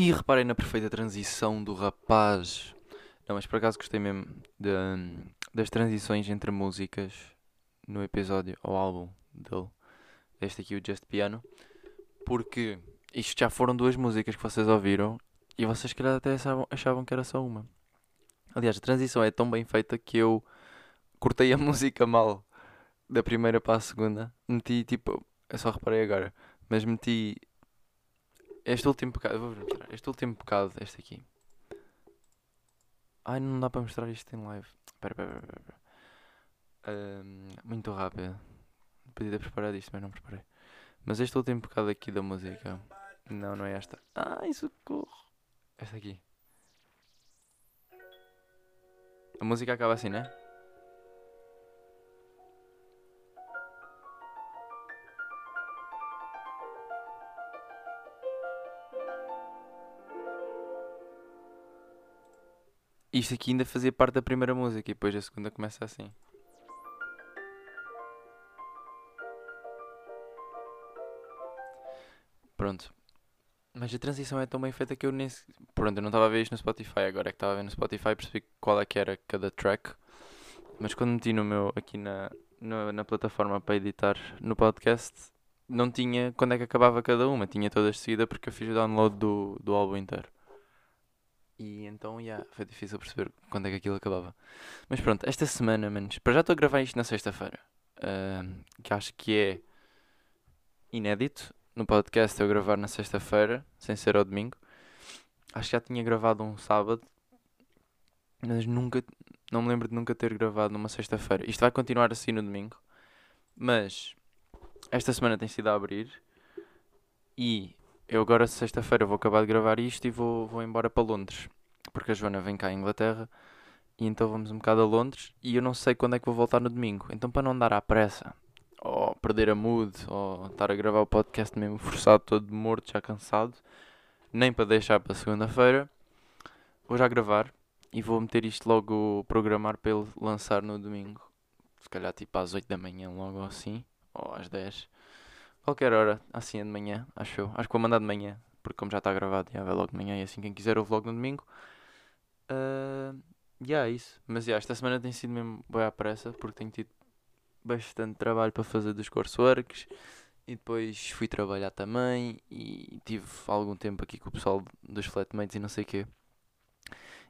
E reparem na perfeita transição do rapaz. Não, mas por acaso gostei mesmo de, das transições entre músicas no episódio ou álbum dele. Este aqui, o Just Piano. Porque isto já foram duas músicas que vocês ouviram e vocês, calhar, até achavam, achavam que era só uma. Aliás, a transição é tão bem feita que eu cortei a música mal da primeira para a segunda. Meti tipo. Eu só reparei agora. Mas meti este último bocado, vou mostrar. Este último bocado, este aqui. Ai, não dá para mostrar isto em live. Espera, espera, espera. Ahm, muito rápido. Podia ter preparado isto, mas não preparei. Mas este último bocado aqui da música. Não, não é esta. Ai, socorro. Esta aqui. A música acaba assim, né? Isto aqui ainda fazia parte da primeira música e depois a segunda começa assim. Pronto. Mas a transição é tão bem feita que eu nem. Pronto, eu não estava a ver isto no Spotify, agora é que estava a ver no Spotify percebi qual é que era cada track. Mas quando meti no meu, aqui na, na, na plataforma para editar no podcast, não tinha quando é que acabava cada uma, tinha todas de seguida porque eu fiz o download do, do álbum inteiro. E então, yeah, foi difícil perceber quando é que aquilo acabava. Mas pronto, esta semana, menos. Para já estou a gravar isto na sexta-feira. ahm, que acho que é inédito no podcast eu gravar na sexta-feira, sem ser ao domingo. Acho que já tinha gravado um sábado, mas nunca, não me lembro de nunca ter gravado numa sexta-feira. Isto vai continuar assim no domingo, mas esta semana tem sido a abrir e eu agora sexta-feira vou acabar de gravar isto e vou, vou embora para Londres, porque a Joana vem cá à Inglaterra e então vamos um bocado a Londres e eu não sei quando é que vou voltar no domingo. Então para não dar à pressa, ou perder a mood, ou estar a gravar o podcast mesmo forçado, todo morto, já cansado, nem para deixar para segunda-feira, vou já gravar e vou meter isto logo, programar para ele lançar no domingo. Se calhar tipo às 8 da manhã, logo assim, ou às 10. Qualquer hora, assim é de manhã, acho eu. Acho que vou mandar de manhã, porque como já está gravado, já vai logo de manhã e assim quem quiser ouve logo no domingo. Uh, yeah, é isso. Mas yeah, esta semana tem sido mesmo bem à pressa, porque tenho tido bastante trabalho para fazer dos courseworks e depois fui trabalhar também e tive algum tempo aqui com o pessoal dos flatmates e não sei o quê.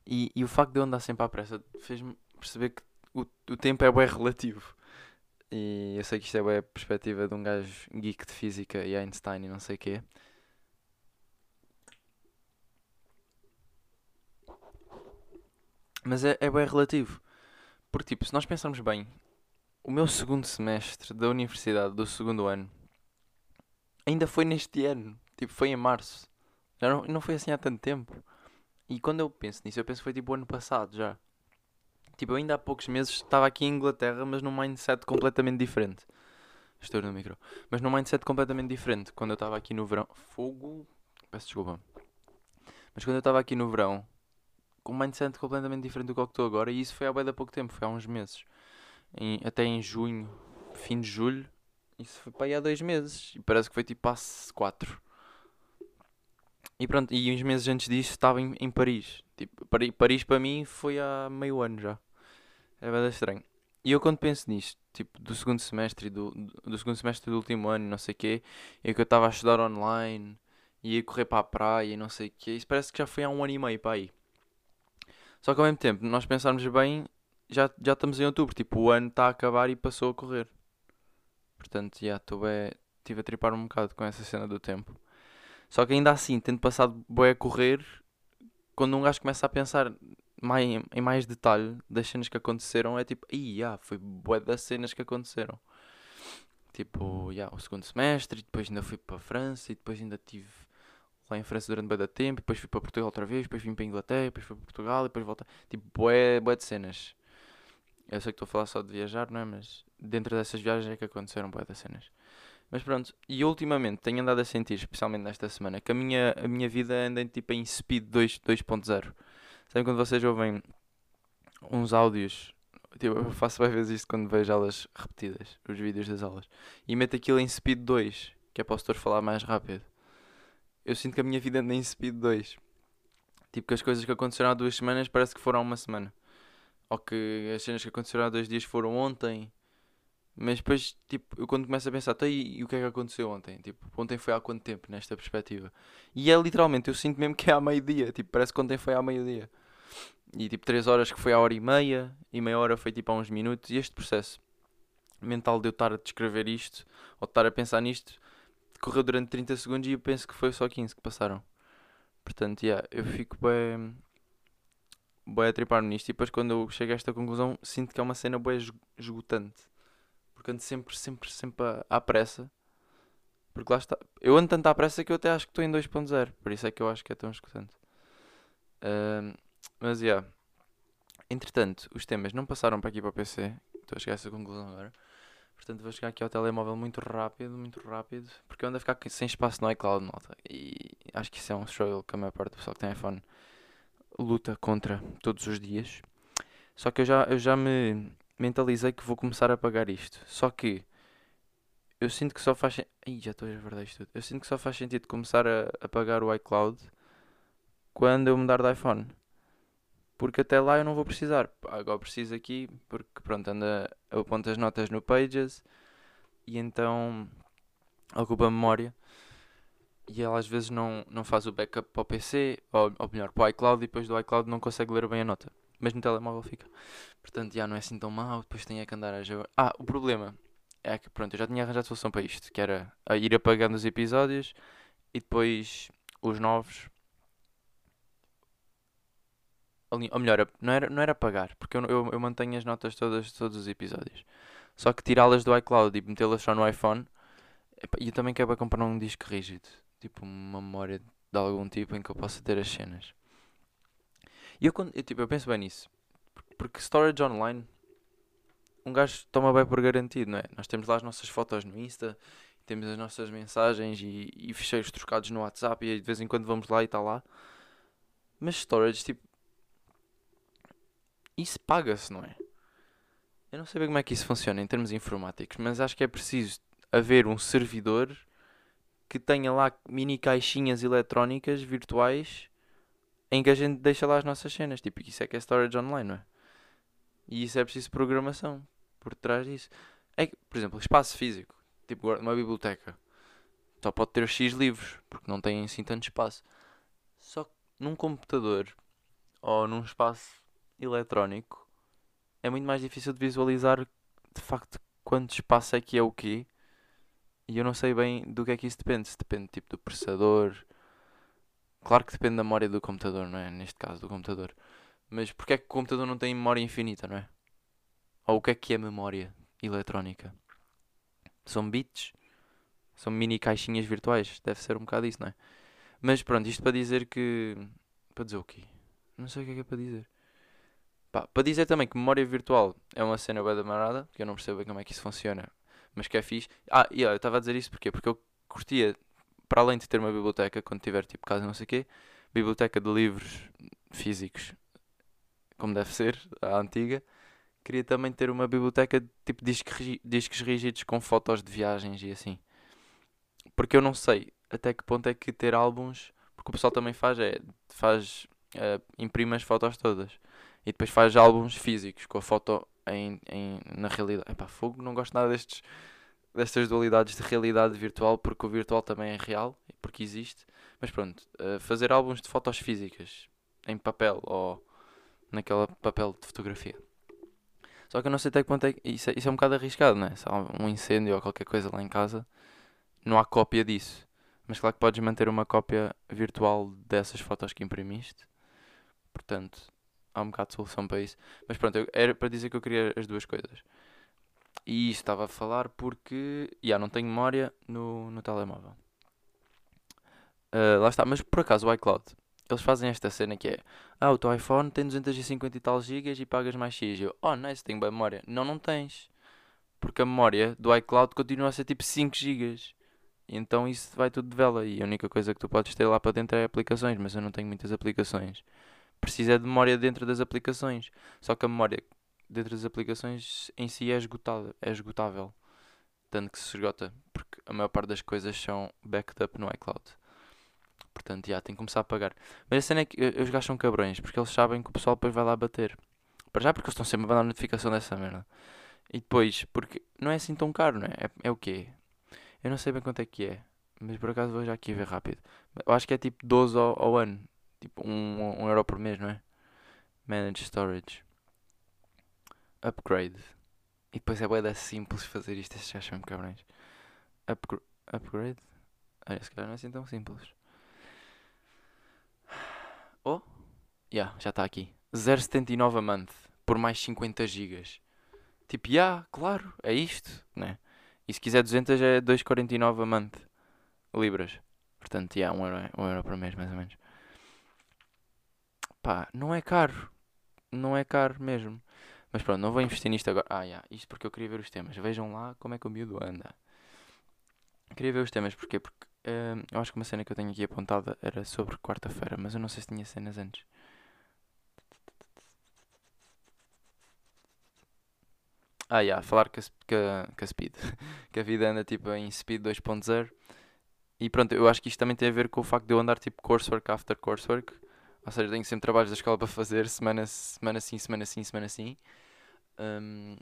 E, e o facto de eu andar sempre à pressa fez-me perceber que o, o tempo é bem relativo. E eu sei que isto é a perspectiva de um gajo geek de física e Einstein e não sei o quê. Mas é, é bem relativo. Porque, tipo, se nós pensarmos bem, o meu segundo semestre da universidade, do segundo ano, ainda foi neste ano. Tipo, foi em março. Já não, não foi assim há tanto tempo. E quando eu penso nisso, eu penso que foi tipo o ano passado já. Tipo, eu ainda há poucos meses estava aqui em Inglaterra, mas num mindset completamente diferente. Estou no micro. Mas num mindset completamente diferente. Quando eu estava aqui no verão. Fogo. Peço desculpa. Mas quando eu estava aqui no verão, com um mindset completamente diferente do que estou agora, e isso foi há bem pouco tempo, foi há uns meses. Em- até em junho, fim de julho, isso foi para aí há dois meses. E parece que foi tipo há quatro. E pronto, e uns meses antes disso estava em, em Paris. Tipo, Pari- Paris para mim foi há meio ano já. É bem estranho. E eu quando penso nisto, tipo, do segundo semestre do, do segundo semestre do último ano, não sei o quê, e que eu estava a estudar online, e ia correr para a praia e não sei o quê, isso parece que já foi há um ano e meio para aí. Só que ao mesmo tempo, nós pensarmos bem, já, já estamos em outubro, tipo, o ano está a acabar e passou a correr. Portanto, já estou estive a tripar um bocado com essa cena do tempo. Só que ainda assim, tendo passado bem a correr, quando um gajo começa a pensar mais, em mais detalhe das cenas que aconteceram, é tipo, ia, foi bué das cenas que aconteceram. Tipo, yeah, o segundo semestre, e depois ainda fui para a França, e depois ainda tive lá em França durante bem tempo, e depois fui para Portugal outra vez, depois vim para a Inglaterra, depois fui para Portugal, e depois voltei. Tipo, bué, bué de cenas. Eu sei que estou a falar só de viajar, não é? Mas dentro dessas viagens é que aconteceram bué de cenas. Mas pronto, e ultimamente tenho andado a sentir, especialmente nesta semana, que a minha, a minha vida anda tipo em speed 2.0. Sabem quando vocês ouvem uns áudios, tipo, eu faço várias vezes isto quando vejo aulas repetidas, os vídeos das aulas, e meto aquilo em speed 2, que é para o setor falar mais rápido. Eu sinto que a minha vida anda em speed 2. Tipo que as coisas que aconteceram há duas semanas parece que foram há uma semana. Ou que as cenas que aconteceram há dois dias foram ontem. Mas depois, tipo, eu quando começo a pensar, tá, e, e o que é que aconteceu ontem? Tipo, ontem foi há quanto tempo nesta perspectiva? E é literalmente, eu sinto mesmo que é há meio-dia. Tipo, parece que ontem foi há meio-dia. E tipo, 3 horas que foi à hora e meia, e meia hora foi tipo há uns minutos. E este processo mental de eu estar a descrever isto, ou estar a pensar nisto, correu durante 30 segundos e eu penso que foi só 15 que passaram. Portanto, yeah, eu fico bem, bem a tripar nisto e depois quando eu chego a esta conclusão sinto que é uma cena bem esgotante. Porque ando sempre, sempre, sempre à pressa. Porque lá está. Eu ando tanto à pressa que eu até acho que estou em 2.0. Por isso é que eu acho que é tão esgotante. Uh, mas, yeah. Entretanto, os temas não passaram para aqui para o PC. Estou a chegar a essa conclusão agora. Portanto, vou chegar aqui ao telemóvel muito rápido, muito rápido. Porque eu ando a ficar sem espaço no iCloud, nota. E acho que isso é um struggle que a maior parte do pessoal que tem iPhone luta contra todos os dias. Só que eu já, eu já me mentalizei que vou começar a pagar isto. Só que eu sinto que só faz sentido. já estou a verdade isto tudo. Eu sinto que só faz sentido começar a, a pagar o iCloud quando eu mudar de iPhone. Porque até lá eu não vou precisar. Agora preciso aqui porque pronto, anda, eu aponto as notas no Pages e então ocupa a memória e ela às vezes não, não faz o backup para o PC, ou, ou melhor, para o iCloud, e depois do iCloud não consegue ler bem a nota. Mas no telemóvel fica. Portanto, já não é assim tão mal, depois tem é que andar a jogar. Ah, o problema é que pronto, eu já tinha arranjado solução para isto, que era a ir apagando os episódios e depois os novos ou melhor, não era, não era pagar, porque eu, eu, eu mantenho as notas todas de todos os episódios. Só que tirá-las do iCloud e metê-las só no iPhone. E eu também quero comprar um disco rígido, tipo uma memória de algum tipo em que eu possa ter as cenas. E eu, eu, tipo, eu penso bem nisso, porque storage online, um gajo toma bem por garantido, não é? Nós temos lá as nossas fotos no Insta, temos as nossas mensagens e, e trocados no WhatsApp e de vez em quando vamos lá e está lá. Mas storage, tipo, isso paga-se, não é? Eu não sei bem como é que isso funciona em termos informáticos, mas acho que é preciso haver um servidor que tenha lá mini caixinhas eletrónicas virtuais em que a gente deixa lá as nossas cenas. Tipo, isso é que é storage online, não é? E isso é preciso programação por trás disso. É que, por exemplo, espaço físico, tipo uma biblioteca, só pode ter X livros, porque não tem assim tanto espaço. Só que num computador ou num espaço eletrónico é muito mais difícil de visualizar de facto quanto espaço é que é o quê. E eu não sei bem do que é que isso depende. Se depende tipo do processador. Claro que depende da memória do computador, não é? Neste caso do computador. Mas porque é que o computador não tem memória infinita, não é? Ou o que é que é memória eletrónica? São bits? São mini caixinhas virtuais? Deve ser um bocado isso, não é? Mas pronto, isto para dizer que. Para dizer o quê? Não sei o que é que é para dizer. Pá, para dizer também que memória virtual é uma cena bem da marada, que eu não percebo bem como é que isso funciona, mas que é fixe. Ah, e eu estava a dizer isso porque Porque eu curtia, para além de ter uma biblioteca, quando tiver tipo casa não sei o quê, biblioteca de livros físicos, como deve ser, a antiga, queria também ter uma biblioteca de tipo discos, rígidos com fotos de viagens e assim. Porque eu não sei até que ponto é que ter álbuns, porque o pessoal também faz, é, faz, uh, imprime as fotos todas e depois faz álbuns físicos com a foto em, em, na realidade. Epá, fogo, não gosto nada destes, destas dualidades de realidade virtual, porque o virtual também é real, porque existe. Mas pronto, uh, fazer álbuns de fotos físicas em papel ou naquele papel de fotografia. Só que eu não sei até que ponto é que. Isso é, isso é um bocado arriscado, não é? Se há um incêndio ou qualquer coisa lá em casa, não há cópia disso. Mas claro que podes manter uma cópia virtual dessas fotos que imprimiste. Portanto, há um bocado de solução para isso. Mas pronto, eu, era para dizer que eu queria as duas coisas. E estava a falar porque, já, yeah, não tenho memória no, no telemóvel. Uh, lá está, mas por acaso o iCloud, eles fazem esta cena que é, ah, o teu iPhone tem 250 e tal gigas e pagas mais X. Eu, oh, nice, tenho bem memória. Não, não tens. Porque a memória do iCloud continua a ser tipo 5 gigas. Então isso vai tudo de vela. E a única coisa que tu podes ter lá para dentro é aplicações, mas eu não tenho muitas aplicações. Precisa de memória dentro das aplicações. Só que a memória dentro das aplicações em si é esgotada, é esgotável. Tanto que se esgota, porque a maior parte das coisas são backed up no iCloud. Portanto, já, tem que começar a pagar. Mas a cena é que os gajos são cabrões, porque eles sabem que o pessoal depois vai lá bater. Para já, porque eles estão sempre a mandar notificação dessa merda. E depois, porque não é assim tão caro, não é? É, é o quê? Eu não sei bem quanto é que é, mas por acaso vou já aqui ver rápido. Eu acho que é tipo 12 ao, ao ano. Tipo 1 um, um euro por mês, não é? Manage Storage. Upgrade. E depois é boeda simples fazer isto, estes já são cabrões. Upgra upgrade? Olha, se calhar não é assim tão simples. Oh? Yeah, já está aqui. 0,79 a month. Por mais 50 gigas. Tipo, já, yeah, claro, é isto, né? E se quiser 200 é 2,49 a month. Libras. Portanto, já, yeah, 1 euro, 1 euro por mês, mais ou menos. Pá, não é caro. Não é caro mesmo. Mas pronto, não vou investir nisto agora. Ah, yeah, isto porque eu queria ver os temas. Vejam lá como é que o miúdo anda. Queria ver os temas, porquê? Porque uh, eu acho que uma cena que eu tenho aqui apontada era sobre quarta-feira, mas eu não sei se tinha cenas antes. Ah, yeah, falar que a, que, a, que a Speed, que a vida anda tipo em Speed 2.0. E pronto, eu acho que isto também tem a ver com o facto de eu andar tipo coursework after coursework. Ou seja, tenho sempre trabalhos da escola para fazer, semana, semana sim, semana sim, semana sim. Um,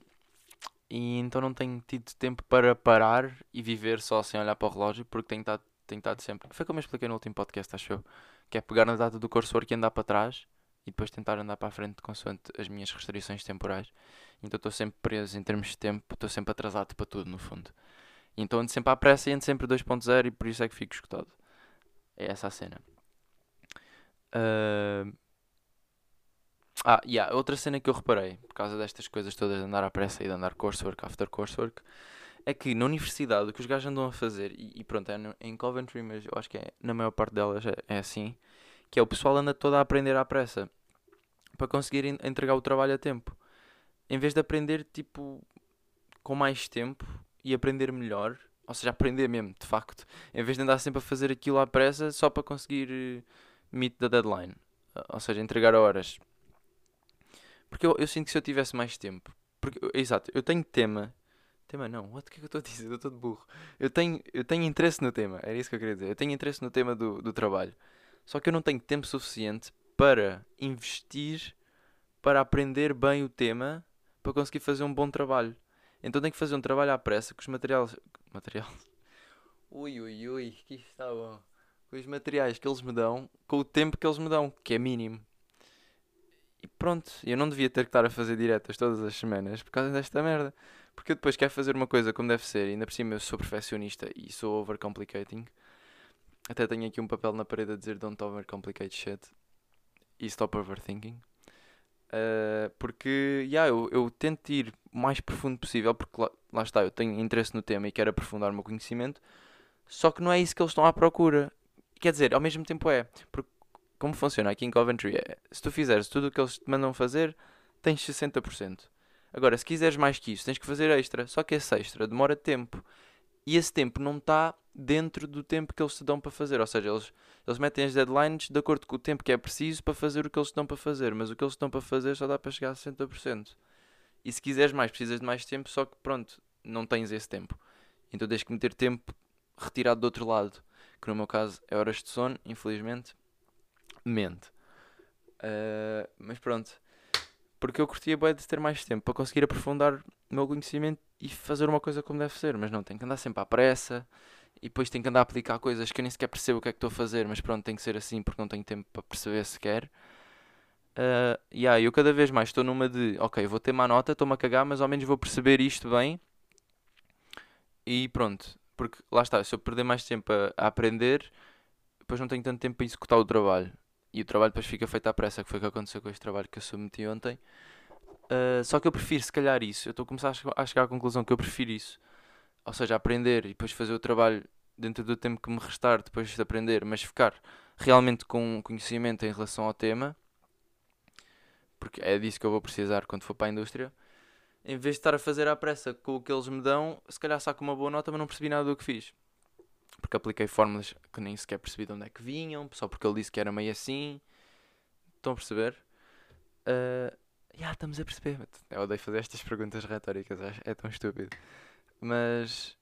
e então não tenho tido tempo para parar e viver só sem olhar para o relógio, porque tenho estado, tenho estado sempre. Foi como eu expliquei no último podcast, acho eu. Que é pegar na data do coursework e andar para trás e depois tentar andar para a frente consoante as minhas restrições temporais. Então estou sempre preso em termos de tempo, estou sempre atrasado para tudo, no fundo. Então ando sempre à pressa e ando sempre 2.0 e por isso é que fico escutado. É essa a cena. Uh... Ah, e yeah, outra cena que eu reparei, por causa destas coisas todas de andar à pressa e de andar coursework after coursework, é que na universidade o que os gajos andam a fazer, e, e pronto, é no, em Coventry, mas eu acho que é, na maior parte delas é, é, assim, que é o pessoal anda todo a aprender à pressa para conseguir entregar o trabalho a tempo. Em vez de aprender tipo com mais tempo e aprender melhor, ou seja, aprender mesmo, de facto, em vez de andar sempre a fazer aquilo à pressa só para conseguir eh, meet the deadline, ou seja, entregar horas. Porque eu, eu sinto que se eu tivesse mais tempo, porque, exato, eu tenho tema, tema não, what, o que é que eu estou a dizer? Eu estou de burro. Eu tenho, eu tenho interesse no tema, era isso que eu queria dizer. Eu tenho interesse no tema do, do trabalho, só que eu não tenho tempo suficiente para investir, para aprender bem o tema, para conseguir fazer um bom trabalho. Então tenho que fazer um trabalho à pressa com os materiais. Material. Ui, ui, ui, que está bom com os materiais que eles me dão, com o tempo que eles me dão, que é mínimo. E pronto, eu não devia ter que estar a fazer diretas todas as semanas por causa desta merda. Porque eu depois quero fazer uma coisa como deve ser, e ainda por cima eu sou perfeccionista e sou overcomplicating. Até tenho aqui um papel na parede a dizer don't overcomplicate shit e stop overthinking. Uh, porque yeah, eu, eu tento ir o mais profundo possível, porque lá, lá está, eu tenho interesse no tema e quero aprofundar o meu conhecimento. Só que não é isso que eles estão à procura. Quer dizer, ao mesmo tempo é. Porque como funciona aqui em Coventry é, se tu fizeres tudo o que eles te mandam fazer, tens 60%. Agora, se quiseres mais que isso, tens que fazer extra. Só que esse extra demora tempo. E esse tempo não está dentro do tempo que eles te dão para fazer. Ou seja, eles, eles metem as deadlines de acordo com o tempo que é preciso para fazer o que eles te dão para fazer. Mas o que eles te dão para fazer só dá para chegar a 60%. E se quiseres mais, precisas de mais tempo, só que pronto, não tens esse tempo. Então tens que meter tempo retirado do outro lado que no meu caso é horas de sono, infelizmente, mente. Uh, mas pronto, porque eu curtia bem de ter mais tempo para conseguir aprofundar o meu conhecimento e fazer uma coisa como deve ser, mas não, tenho que andar sempre à pressa e depois tenho que andar a aplicar coisas que eu nem sequer percebo o que é que estou a fazer, mas pronto, tem que ser assim porque não tenho tempo para perceber sequer. Uh, e yeah, eu cada vez mais estou numa de, ok, vou ter má nota, estou-me a cagar, mas ao menos vou perceber isto bem. E pronto, porque lá está, se eu perder mais tempo a, a aprender, depois não tenho tanto tempo para executar o trabalho. E o trabalho depois fica feito à pressa, que foi o que aconteceu com este trabalho que eu submeti ontem. Uh, só que eu prefiro, se calhar, isso. Eu estou a começar a chegar à conclusão que eu prefiro isso. Ou seja, aprender e depois fazer o trabalho dentro do tempo que me restar depois de aprender, mas ficar realmente com conhecimento em relação ao tema, porque é disso que eu vou precisar quando for para a indústria. Em vez de estar a fazer à pressa com o que eles me dão, se calhar saco uma boa nota, mas não percebi nada do que fiz. Porque apliquei fórmulas que nem sequer percebi de onde é que vinham, só porque ele disse que era meio assim. Estão a perceber? Uh, yeah, estamos a perceber. Eu odeio fazer estas perguntas retóricas, é tão estúpido. Mas,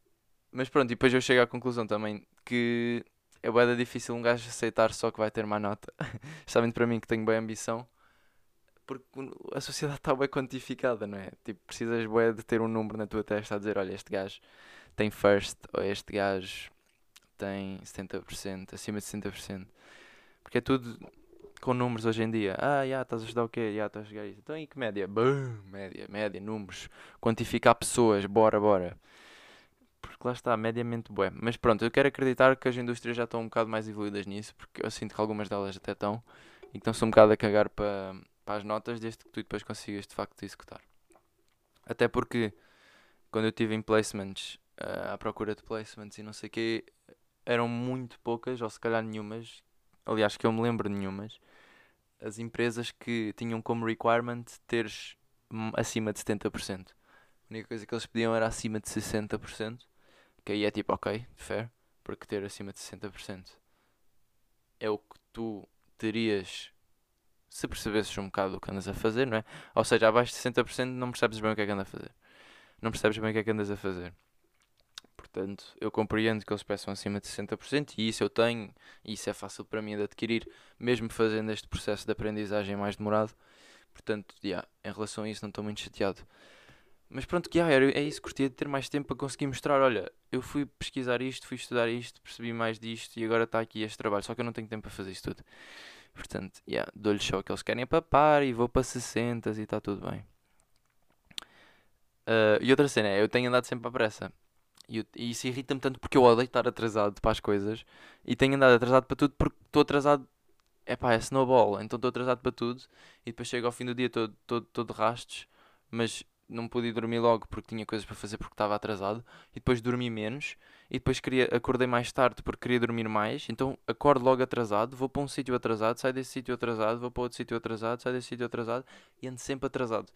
mas pronto, e depois eu chego à conclusão também que é bem difícil um gajo aceitar só que vai ter má nota. Especialmente para mim que tenho bem ambição. Porque a sociedade está bem quantificada, não é? Tipo, precisas de ter um número na tua testa a dizer, olha, este gajo tem first, ou este gajo tem 70%, acima de 60%. Porque é tudo com números hoje em dia. Ah, já, estás a ajudar o quê? Já, estás a jogar isso. Então, e que média? Bum, média, média, números. Quantificar pessoas, bora, bora. Porque lá está, mediamente bué. Mas pronto, eu quero acreditar que as indústrias já estão um bocado mais evoluídas nisso, porque eu sinto que algumas delas até estão, e que estão-se um bocado a cagar para, para as notas, desde que tu depois consigas de facto executar. Até porque, quando eu estive em placements, uh, à procura de placements e não sei o quê, eram muito poucas, ou se calhar nenhumas, aliás, que eu me lembro nenhumas, as empresas que tinham como requirement teres acima de 70%. A única coisa que eles pediam era acima de 60%, que aí é tipo, ok, fair, porque ter acima de 60% é o que tu terias se percebesses um bocado o que andas a fazer, não é? Ou seja, abaixo de 60% não percebes bem o que é que andas a fazer. Não percebes bem o que é que andas a fazer. Portanto, eu compreendo que eles peçam acima de 60% e isso eu tenho, e isso é fácil para mim de adquirir, mesmo fazendo este processo de aprendizagem mais demorado. Portanto, yeah, em relação a isso não estou muito chateado. Mas pronto, que yeah, é isso, curtia de ter mais tempo para conseguir mostrar, olha, eu fui pesquisar isto, fui estudar isto, percebi mais disto e agora está aqui este trabalho, só que eu não tenho tempo para fazer isto tudo. Portanto, yeah, dou-lhes só o que eles querem para par e vou para 60 e está tudo bem. Uh, e outra cena é, eu tenho andado sempre à pressa. E, e isso irrita-me tanto porque eu odeio estar atrasado para as coisas e tenho andado atrasado para tudo porque estou atrasado. É pá, é snowball, então estou atrasado para tudo e depois chego ao fim do dia todo, todo, todo rastos, mas não pude dormir logo porque tinha coisas para fazer porque estava atrasado e depois dormi menos e depois queria, acordei mais tarde porque queria dormir mais, então acordo logo atrasado, vou para um sítio atrasado, saio desse sítio atrasado, vou para outro sítio atrasado, saio desse sítio atrasado e ando sempre atrasado.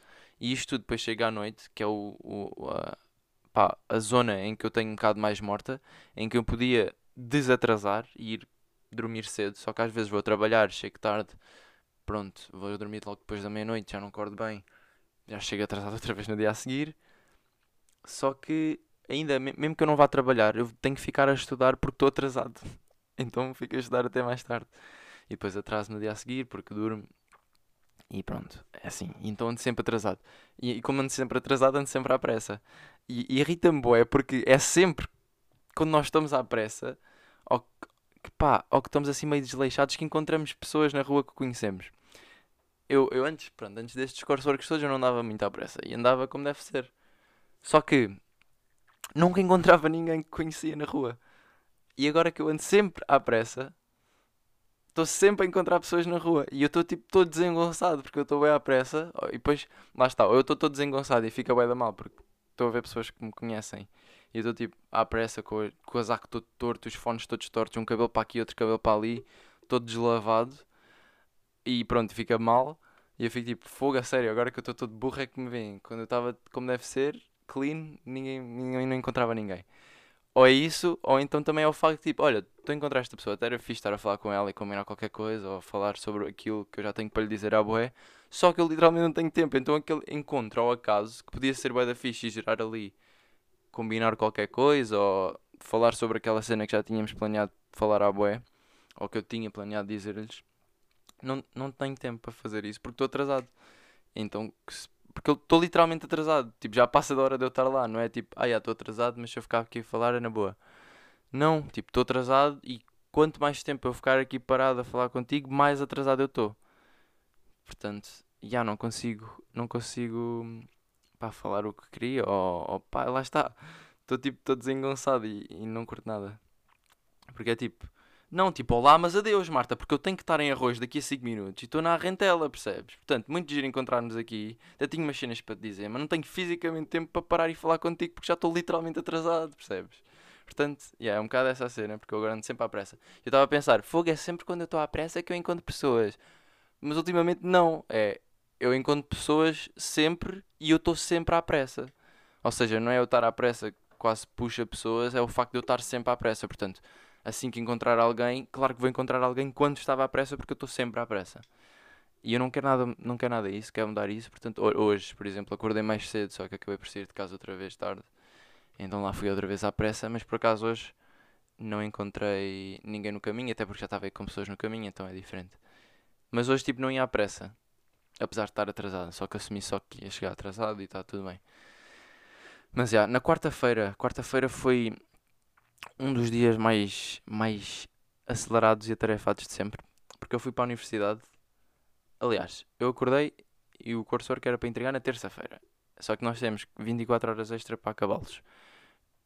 E isto tudo depois chega à noite, que é o, o a, pá, a zona em que eu tenho um bocado mais morta, em que eu podia desatrasar e ir dormir cedo, só que às vezes vou trabalhar, chego tarde, pronto, vou dormir logo depois da meia-noite, já não acordo bem, já chego atrasado outra vez no dia a seguir. Só que ainda, mesmo que eu não vá trabalhar, eu tenho que ficar a estudar porque estou atrasado. Então fico a estudar até mais tarde. E depois atraso no dia a seguir porque durmo. E pronto, é assim. Então ando sempre atrasado. E, e como ando sempre atrasado, ando sempre à pressa. E, irrita-me boé porque é sempre quando nós estamos à pressa ou que, pá, ou que estamos assim meio desleixados que encontramos pessoas na rua que conhecemos. Eu, eu antes, pronto, antes destes courseworks todos eu não andava muito à pressa e andava como deve ser. Só que nunca encontrava ninguém que conhecia na rua. E agora que eu ando sempre à pressa, estou sempre a encontrar pessoas na rua e eu estou tipo todo desengonçado porque eu estou bem à pressa e depois lá está, ou eu estou todo desengonçado e fica bem da mal porque estou a ver pessoas que me conhecem. E eu estou tipo à pressa com, o casaco todo torto, os fones todos tortos, um cabelo para aqui, outro cabelo para ali, todo deslavado. E pronto, fica mal. E eu fico tipo, fogo a sério, agora que eu estou todo burro é que me vem. Quando eu estava como deve ser, clean, ninguém, ninguém não encontrava ninguém. Ou é isso, ou então também é o facto de tipo, olha, tu encontraste esta pessoa, até era fixe estar a falar com ela e combinar qualquer coisa, ou falar sobre aquilo que eu já tenho para lhe dizer à boé, só que eu literalmente não tenho tempo. Então aquele encontro ao acaso, que podia ser bué da fixe e gerar ali, combinar qualquer coisa, ou falar sobre aquela cena que já tínhamos planeado falar à boé, ou que eu tinha planeado dizer-lhes, não, não tenho tempo para fazer isso, porque estou atrasado. Então, porque eu estou literalmente atrasado. Tipo, já passa da hora de eu estar lá, não é tipo, ah, já estou atrasado, mas se eu ficar aqui a falar é na boa. Não, tipo, estou atrasado e quanto mais tempo eu ficar aqui parado a falar contigo, mais atrasado eu estou. Portanto, já não consigo, não consigo pá, falar o que queria, ou, ou pá, lá está. Estou tipo, todo desengonçado e, e não curto nada. Porque é tipo, Não, tipo, olá, mas adeus, Marta, porque eu tenho que estar em arroz daqui a 5 minutos e estou na rentela, percebes? Portanto, muito giro encontrar-nos aqui. Até tenho umas cenas para te dizer, mas não tenho fisicamente tempo para parar e falar contigo porque já estou literalmente atrasado, percebes? Portanto, yeah, é um bocado essa cena, porque eu agora ando sempre à pressa. Eu estava a pensar, fogo, é sempre quando eu estou à pressa que eu encontro pessoas. Mas ultimamente não, é, eu encontro pessoas sempre e eu estou sempre à pressa. Ou seja, não é eu estar à pressa que quase puxa pessoas, é o facto de eu estar sempre à pressa. Portanto, assim que encontrar alguém, claro que vou encontrar alguém quando estava à pressa, porque eu estou sempre à pressa. E eu não quero nada, não quero nada isso, quero mudar isso. Portanto, hoje, por exemplo, acordei mais cedo, só que acabei por sair de casa outra vez tarde. Então lá fui outra vez à pressa, mas por acaso hoje não encontrei ninguém no caminho, até porque já estava aí com pessoas no caminho, então é diferente. Mas hoje, tipo, não ia à pressa, apesar de estar atrasado, só que assumi só que ia chegar atrasado e está tudo bem. Mas já, na quarta-feira, quarta-feira foi um dos dias mais, mais acelerados e atarefados de sempre. Porque eu fui para a universidade. Aliás, eu acordei e o cursor que era para entregar na terça-feira. Só que nós temos 24 horas extra para acabá-los.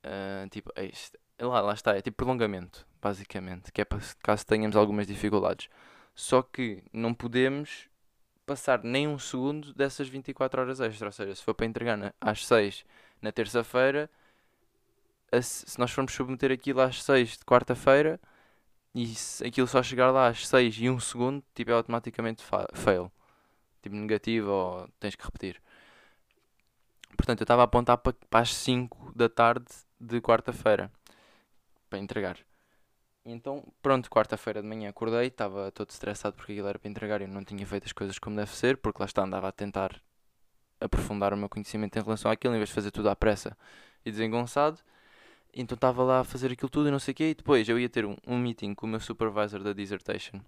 Uh, tipo, é isto. Lá, lá está, é tipo prolongamento, basicamente. Que é para caso tenhamos algumas dificuldades. Só que não podemos passar nem um segundo dessas 24 horas extra. Ou seja, se for para entregar na, às 6 na terça-feira, se nós formos submeter aquilo às 6 de quarta-feira e aquilo só chegar lá às 6 e 1 segundo, tipo, é automaticamente fail. Tipo, negativo ou tens que repetir. Portanto, eu estava a apontar para, para as 5 da tarde de quarta-feira para entregar. Então, pronto, quarta-feira de manhã acordei, estava todo estressado porque aquilo era para entregar e eu não tinha feito as coisas como deve ser, porque lá está, andava a tentar aprofundar o meu conhecimento em relação àquilo, em vez de fazer tudo à pressa e desengonçado. Então estava lá a fazer aquilo tudo e não sei o quê. E depois eu ia ter um, um meeting com o meu supervisor da dissertation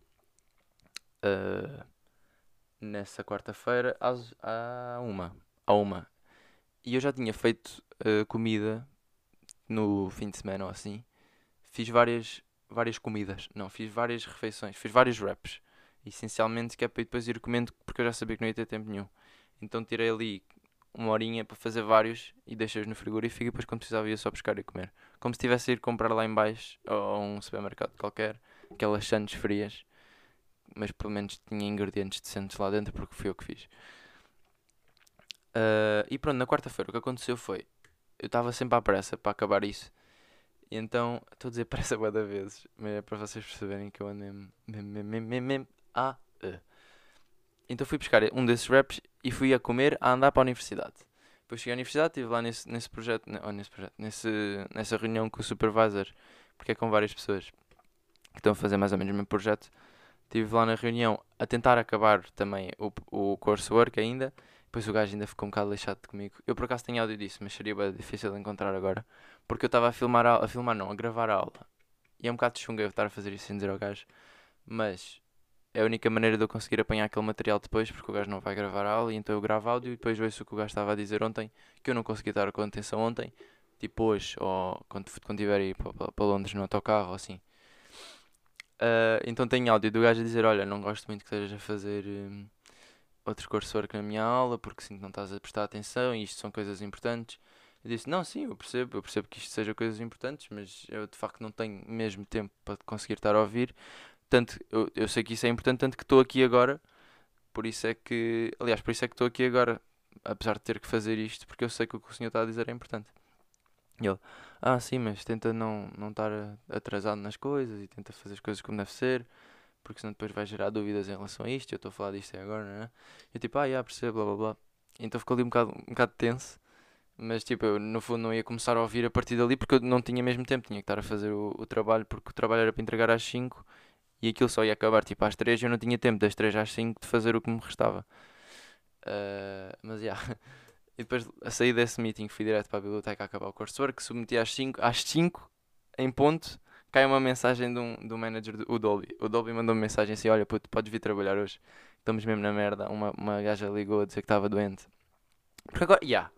uh, nessa quarta-feira às, à uma. À uma. E eu já tinha feito uh, comida no fim de semana ou assim. Fiz várias, várias comidas. Não, fiz várias refeições. Fiz vários wraps. Essencialmente que é para depois ir comendo porque eu já sabia que não ia ter tempo nenhum. Então tirei ali uma horinha para fazer vários e deixei-os no frigorífico e depois quando precisava ia só buscar e comer. Como se tivesse a ir comprar lá em baixo ou a um supermercado qualquer, aquelas sandes frias, mas pelo menos tinha ingredientes decentes lá dentro porque fui eu que fiz. Uh, e pronto, na quarta-feira o que aconteceu foi, eu estava sempre à pressa para acabar isso. E então, estou a dizer pressa boa vezes, mas é para vocês perceberem que eu ando mesmo, ah, uh. Então fui buscar um desses raps e fui a comer a andar para a universidade. Depois cheguei à universidade, estive lá nesse, nesse projeto, oh, nesse projeto nesse, nessa reunião com o supervisor, porque é com várias pessoas que estão a fazer mais ou menos o mesmo projeto. Estive lá na reunião a tentar acabar também o, o coursework ainda. Depois o gajo ainda ficou um bocado lixado comigo. Eu por acaso tenho áudio disso, mas seria bem difícil de encontrar agora. Porque eu estava a filmar, a, a filmar não, a gravar a aula. E é um bocado chunga eu estar a fazer isso sem dizer ao gajo. Mas é a única maneira de eu conseguir apanhar aquele material depois, porque o gajo não vai gravar a aula, e então eu gravo áudio e depois ouço o que o gajo estava a dizer ontem, que eu não consegui dar com atenção ontem, tipo hoje, ou quando, quando tiver aí para, Londres no autocarro, ou assim. Uh, então tenho áudio do gajo a dizer, olha, não gosto muito que estejas a fazer um, outro coursework na minha aula, porque sinto que não estás a prestar atenção, e isto são coisas importantes. Eu disse, não, sim, eu percebo, eu percebo que isto seja coisas importantes, mas eu de facto não tenho mesmo tempo para conseguir estar a ouvir. Tanto, eu, eu sei que isso é importante, tanto que estou aqui agora. Por isso é que, aliás, por isso é que estou aqui agora, apesar de ter que fazer isto, porque eu sei que o que o senhor está a dizer é importante. E ele, ah, sim, mas tenta não, não estar atrasado nas coisas e tenta fazer as coisas como deve ser, porque senão depois vai gerar dúvidas em relação a isto. Eu estou a falar disto agora, não é? Eu tipo, ah, já percebo, blá blá blá. Então ficou ali um bocado, um bocado tenso, mas tipo, eu no fundo não ia começar a ouvir a partir dali porque eu não tinha mesmo tempo, tinha que estar a fazer o, o trabalho, porque o trabalho era para entregar às 5 e aquilo só ia acabar tipo às 3 e eu não tinha tempo das 3 às 5 de fazer o que me restava. Uh, mas já. Yeah. E depois a sair desse meeting fui direto para a biblioteca a acabar o coursework, submeti às 5, às 5 em ponto, cai uma mensagem do, do manager, do, o Dolby. O Dolby mandou -me mensagem assim: Olha, puto, podes vir trabalhar hoje. Estamos mesmo na merda. Uma, uma gaja ligou a dizer que estava doente. Porque agora, já. Yeah,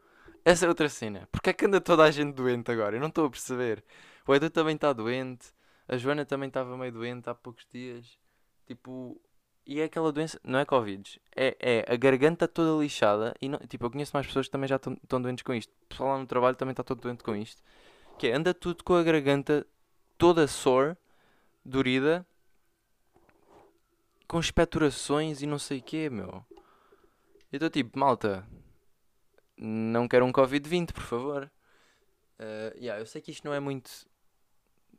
essa é outra cena. Porque é que anda toda a gente doente agora? Eu não estou a perceber. O Edu também está doente. A Joana também estava meio doente há poucos dias. Tipo, e é aquela doença, não é Covid, é, é a garganta toda lixada. E não, tipo, eu conheço mais pessoas que também já estão doentes com isto. O pessoal lá no trabalho também está todo doente com isto. Que é, anda tudo com a garganta toda sore dorida com expectorações e não sei o quê, meu. Eu estou tipo, malta, não quero um Covid-20, por favor. Uh, yeah, eu sei que isto não é muito.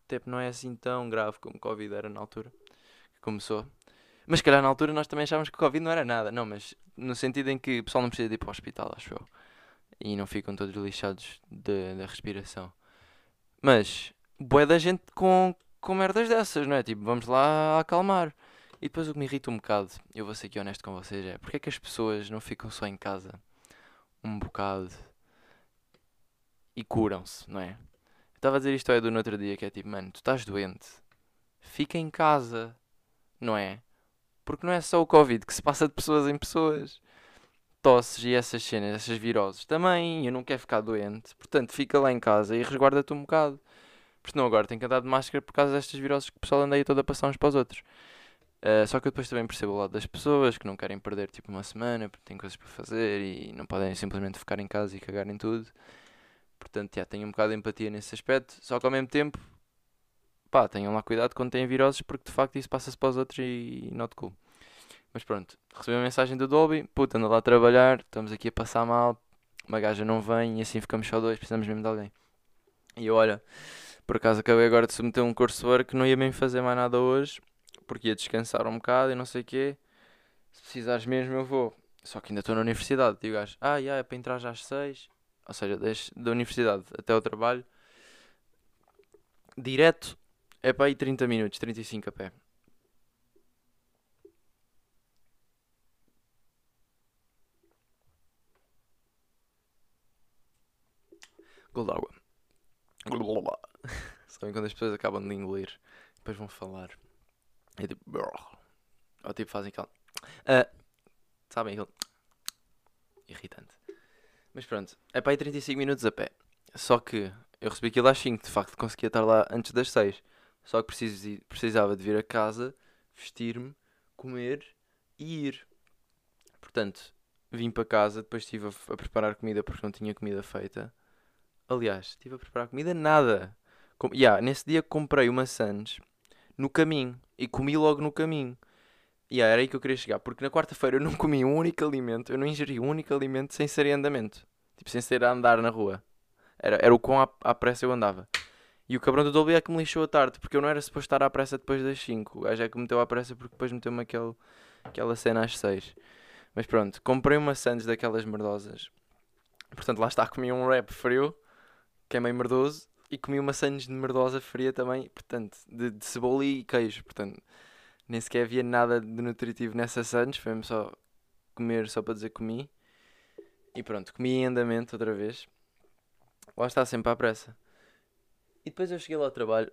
Tipo, não é assim tão grave como Covid era na altura que começou. Mas calhar na altura nós também achávamos que Covid não era nada. Não, mas no sentido em que o pessoal não precisa de ir para o hospital, acho eu. E não ficam todos lixados da respiração. Mas, boé da gente com, com merdas dessas, não é? Tipo, vamos lá acalmar. E depois o que me irrita um bocado, eu vou ser aqui honesto com vocês, é porque é que as pessoas não ficam só em casa um bocado e curam-se, não é? Eu estava a dizer isto ao Edu no outro dia, que é tipo, mano, tu estás doente, fica em casa, não é? Porque não é só o Covid que se passa de pessoas em pessoas. Tosses e essas cenas, essas viroses. Também, eu não quero ficar doente. Portanto, fica lá em casa e resguarda-te um bocado. Porque senão agora tenho que andar de máscara por causa destas viroses que o pessoal anda aí toda a passar uns para os outros. Uh, só que eu depois também percebo o lado das pessoas que não querem perder tipo uma semana porque têm coisas para fazer e não podem simplesmente ficar em casa e cagar em tudo. Portanto, já, tenho um bocado de empatia nesse aspecto. Só que ao mesmo tempo, pá, tenham lá cuidado quando têm viroses, porque de facto isso passa-se para os outros e, not cool. Mas pronto, recebi uma mensagem do Dolby, puta, anda lá a trabalhar, estamos aqui a passar mal, uma gaja não vem e assim ficamos só dois, precisamos mesmo de alguém. E eu, olha, por acaso acabei agora de submeter um coursework que não ia mesmo fazer mais nada hoje, porque ia descansar um bocado e não sei o quê. Se precisares mesmo, eu vou. Só que ainda estou na universidade. Digo, ah, yeah, é para entrar já às 6. Ou seja, desde da universidade até o trabalho. Direto é para aí 30 minutos, 35 a pé. Gol d'água. Sabem quando as pessoas acabam de engolir, depois vão falar. É tipo. Ou tipo fazem aquela. Uh, sabem aquele. Irritante. Mas pronto, é para aí 35 minutos a pé. Só que eu recebi aquilo às 5, de facto conseguia estar lá antes das 6. Só que precisava de vir a casa, vestir-me, comer e ir. Portanto, vim para casa, depois estive a, a, preparar comida porque não tinha comida feita. Aliás, estive a preparar comida nada. Com, yeah, nesse dia comprei uma Sands no caminho e comi logo no caminho. E yeah, era aí que eu queria chegar, porque na quarta-feira eu não comi um único alimento, eu não ingeri um único alimento sem ser em andamento. Tipo, sem ser a andar na rua. Era, era o quão à, à pressa eu andava. E o cabrão do Dolby é que me lixou a tarde, porque eu não era suposto estar à pressa depois das 5. O gajo é que me meteu à pressa porque depois meteu-me aquele, aquela cena às 6. Mas pronto, comprei uma Sands daquelas merdosas. Portanto, lá está, comi um wrap frio, que é meio merdoso, e comi uma Sands de merdosa fria também, portanto, de, de cebola e queijo. Portanto, nem sequer havia nada de nutritivo nessa Sands, foi-me só comer só para dizer comi. E pronto, comi em andamento outra vez. Lá está sempre à pressa. E depois eu cheguei lá ao trabalho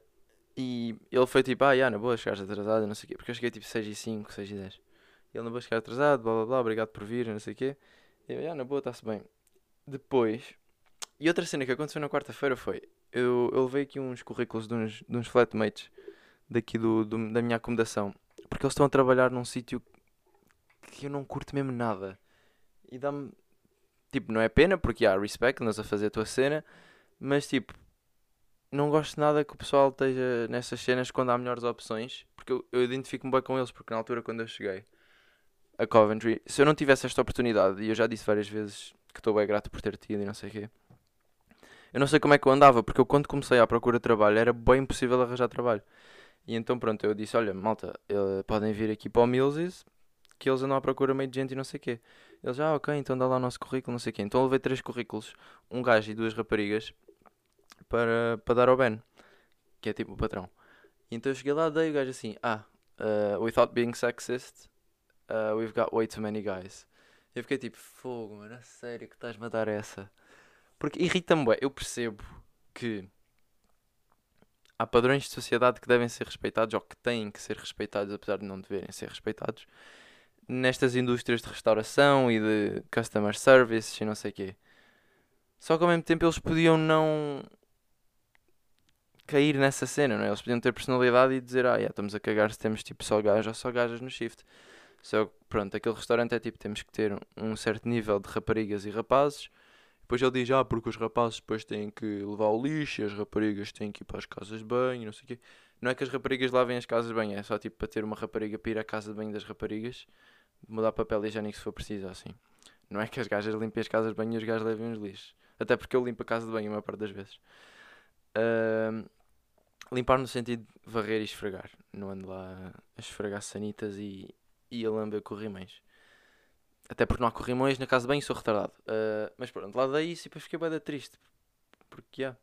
e ele foi tipo, ah, yeah, na boa, chegaste atrasado, não sei o quê. Porque eu cheguei tipo 6 e 5, 6 e 10. E ele, na boa, chegar atrasado, blá blá blá, obrigado por vir, não sei o quê. E eu, na boa, está-se bem. Depois, e outra cena que aconteceu na quarta-feira foi, eu, eu levei aqui uns currículos de uns, de uns flatmates daqui do, do, da minha acomodação. Porque eles estão a trabalhar num sítio que eu não curto mesmo nada. E dá-me. Tipo, não é pena, porque há respect, andas a fazer a tua cena, mas tipo, não gosto nada que o pessoal esteja nessas cenas quando há melhores opções, porque eu, eu identifico-me bem com eles, porque na altura quando eu cheguei a Coventry, se eu não tivesse esta oportunidade, e eu já disse várias vezes que estou bem grato por ter tido e não sei o quê, eu não sei como é que eu andava, porque eu quando comecei à procura de trabalho era bem impossível arranjar trabalho. E então pronto, eu disse, olha, malta, podem vir aqui para o Millsies, que eles andam à procura meio de gente e não sei o quê. Eles, ah, ok, então dá lá o nosso currículo, não sei o quê. Então eu levei três currículos, um gajo e duas raparigas, para, para dar ao Ben, que é tipo o patrão. E então eu cheguei lá, dei o gajo assim, ah, uh, without being sexist, uh, we've got way too many guys. Eu fiquei tipo, fogo, mano, a sério que estás-me a dar essa? Porque irrita-me, eu percebo que há padrões de sociedade que devem ser respeitados ou que têm que ser respeitados, apesar de não deverem ser respeitados, nestas indústrias de restauração e de customer service e não sei o quê. Só que ao mesmo tempo eles podiam não cair nessa cena, não é? Eles podiam ter personalidade e dizer, ah, já estamos a cagar se temos tipo só gajos ou só gajas no shift. Só que, pronto, aquele restaurante é tipo, temos que ter um certo nível de raparigas e rapazes. Depois ele diz, ah, porque os rapazes depois têm que levar o lixo e as raparigas têm que ir para as casas de banho, não sei o quê. Não é que as raparigas lavem as casas de banho, é só tipo para ter uma rapariga para ir à casa de banho das raparigas, mudar papel higiênico se for preciso, assim. Não é que as gajas limpem as casas de banho e os gajos levem os lixos. Até porque eu limpo a casa de banho a maior parte das vezes. Uh, limpar no sentido de varrer e esfregar. Não ando lá a esfregar sanitas e, e a lamber corrimões. Até porque não há corrimões na casa de banho sou retardado. Uh, mas pronto, lá daí isso e depois fiquei bem triste. Porque, yeah.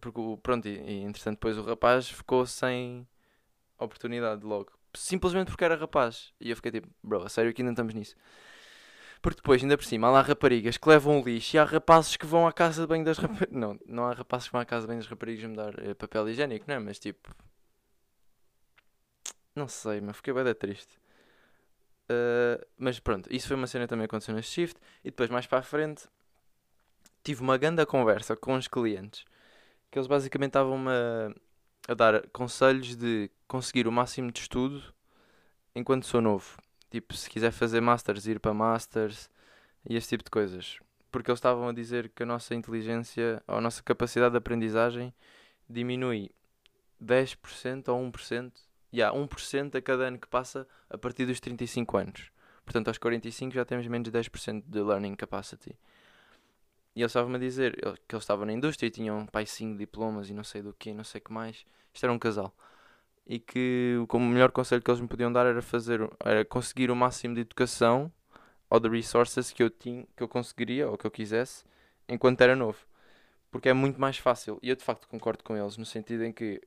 Porque, pronto, e, e entretanto depois o rapaz ficou sem oportunidade logo. Simplesmente porque era rapaz. E eu fiquei tipo, bro, a sério que ainda estamos nisso. Porque depois, ainda por cima, há lá raparigas que levam lixo e há rapazes que vão à casa de banho das raparigas. Não, não há rapazes que vão à casa de banho das raparigas me dar uh, papel higiênico, não é? Mas tipo. Não sei, mas fiquei bem triste. Uh, mas pronto, isso foi uma cena que também aconteceu neste shift. E depois, mais para a frente, tive uma grande conversa com os clientes que eles basicamente estavam-me a, a dar conselhos de conseguir o máximo de estudo enquanto sou novo. Tipo, se quiser fazer Masters, ir para Masters e esse tipo de coisas. Porque eles estavam a dizer que a nossa inteligência, ou a nossa capacidade de aprendizagem diminui 10% ou 1%. Yeah, 1% a cada ano que passa a partir dos 35 anos. Portanto, aos 45 já temos menos de 10% de learning capacity. E eles estavam-me a dizer que eles estavam na indústria e tinham pai 5 diplomas e não sei do que, não sei o que mais. Isto era um casal e que o melhor conselho que eles me podiam dar era fazer era conseguir o máximo de educação ou de resources que eu tinha que eu conseguiria ou que eu quisesse enquanto era novo porque é muito mais fácil e eu de facto concordo com eles no sentido em que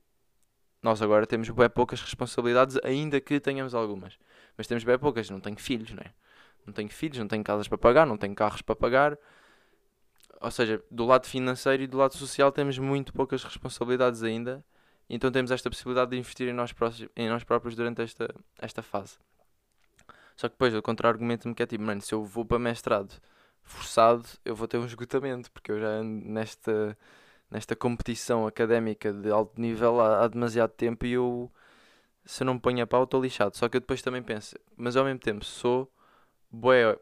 nós agora temos bem poucas responsabilidades ainda que tenhamos algumas. Mas temos bem poucas não tenho filhos não é? Não tenho filhos não tenho casas para pagar não tenho carros para pagar. Ou seja do lado financeiro e do lado social temos muito poucas responsabilidades ainda. Então temos esta possibilidade de investir em nós, em nós próprios durante esta, esta fase. Só que depois o contra-argumento-me que é tipo, mano, se eu vou para mestrado forçado, eu vou ter um esgotamento, porque eu já ando nesta, nesta competição académica de alto nível há, há demasiado tempo e eu, se eu não me ponho a pau, estou lixado. Só que eu depois também penso, mas ao mesmo tempo sou bué,